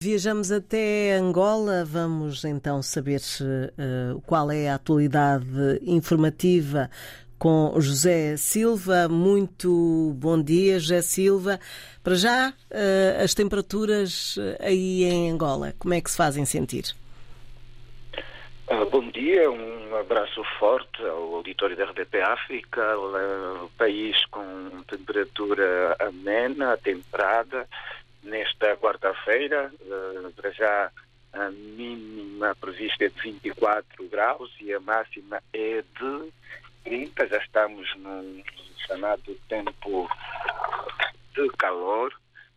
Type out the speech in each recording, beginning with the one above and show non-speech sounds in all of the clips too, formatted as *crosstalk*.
Viajamos até Angola, vamos então saber uh, qual é a atualidade informativa com José Silva. Muito bom dia, José Silva. Para já, uh, as temperaturas aí em Angola, como é que se fazem sentir? Uh, bom dia, um abraço forte ao auditório da RDP África, o país com temperatura amena, temperada nesta quarta-feira. Uh, para já a mínima prevista é de 24 graus e a máxima é de 30. Já estamos num chamado tempo de calor,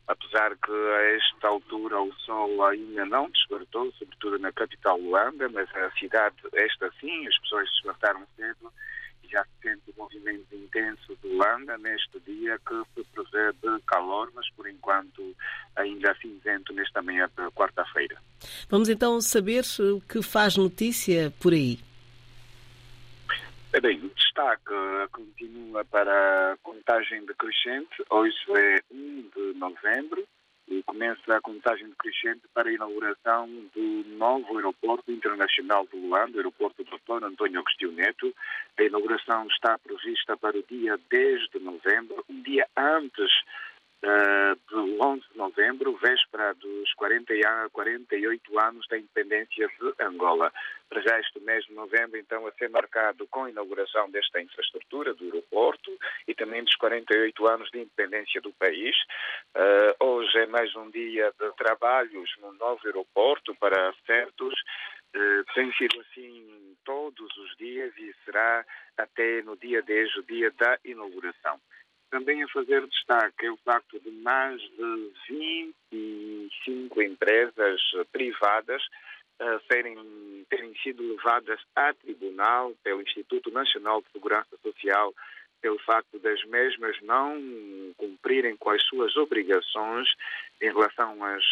apesar que a esta altura o sol ainda não despertou, sobretudo na capital Luanda, mas a cidade, esta sim, as pessoas despertaram cedo já se sente o movimento intenso de Luanda neste dia que se prevê de calor, mas por enquanto ainda cinzento nesta manhã de quarta-feira. Vamos então saber o que faz notícia por aí. Bem, o destaque continua para a contagem decrescente. Hoje é 1 de novembro e começa a contagem decrescente para a inauguração do novo aeroporto internacional de Luanda, o aeroporto do Dr. António Agostinho Neto. A inauguração está prevista para o dia 10 de novembro, um dia antes uh, de 11 de novembro, véspera dos 40, 48 anos da independência de Angola. Para já este mês de novembro, então, a ser marcado com a inauguração desta infraestrutura do aeroporto e também dos 48 anos de independência do país. Uh, hoje é mais um dia de trabalhos no novo aeroporto para certos. Uh, tem sido assim todos os dias e será até no dia 10, o dia da inauguração. Também a fazer destaque é o facto de mais de 25 empresas privadas uh, serem, terem sido levadas a tribunal pelo Instituto Nacional de Segurança Social pelo facto das mesmas não cumprirem com as suas obrigações em relação aos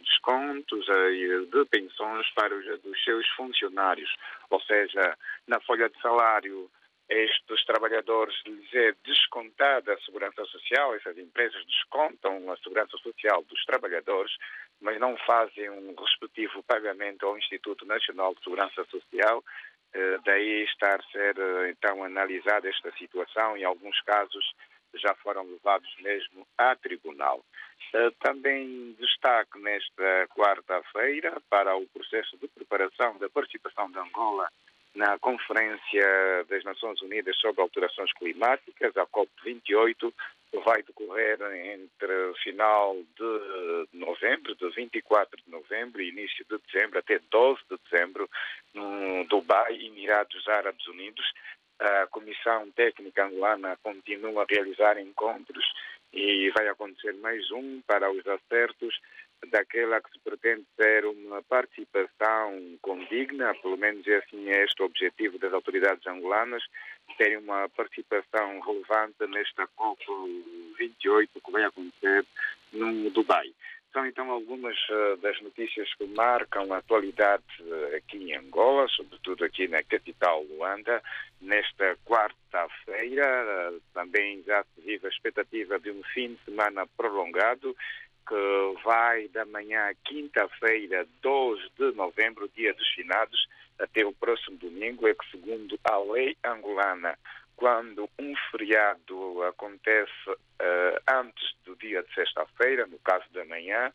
descontos de pensões para os dos seus funcionários. Ou seja, na folha de salário estes trabalhadores lhes é descontada a segurança social, essas empresas descontam a segurança social dos trabalhadores, mas não fazem um respectivo pagamento ao Instituto Nacional de Segurança Social. Eh, daí estar a ser eh, então analisada esta situação, em alguns casos já foram levados mesmo a tribunal. Eh, também destaque nesta quarta-feira para o processo de preparação da participação de Angola na Conferência das Nações Unidas sobre Alterações Climáticas, a COP28, vai decorrer entre final de novembro, de 24 de novembro e início de dezembro, até 12 de dezembro, no Dubai, Emirados Árabes Unidos. A Comissão Técnica Angolana continua a realizar encontros e vai acontecer mais um para os acertos daquela que se pretende ser uma participação condigna, pelo menos assim é este o objetivo das autoridades angolanas, terem uma participação relevante nesta COP28 que vai acontecer no Dubai. São então algumas uh, das notícias que marcam a atualidade uh, aqui em Angola, sobretudo aqui na capital Luanda. Nesta quarta-feira uh, também já se vive a expectativa de um fim de semana prolongado que vai da manhã quinta-feira, 2 de novembro, dia dos finados, até o próximo domingo, é que segundo a lei angolana, quando um feriado acontece uh, antes do dia de sexta-feira, no caso da manhã,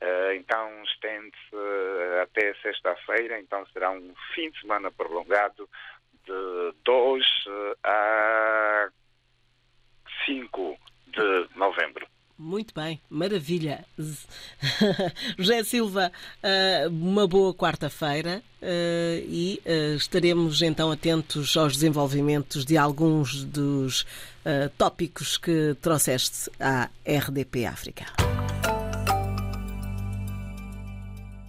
uh, então estende-se uh, até sexta-feira, então será um fim de semana prolongado de 2 a 5 de novembro. Muito bem, maravilha. *laughs* José Silva, eh, uma boa quarta-feira eh, e eh, estaremos então atentos aos desenvolvimentos de alguns dos tópicos que trouxeste à RDP África.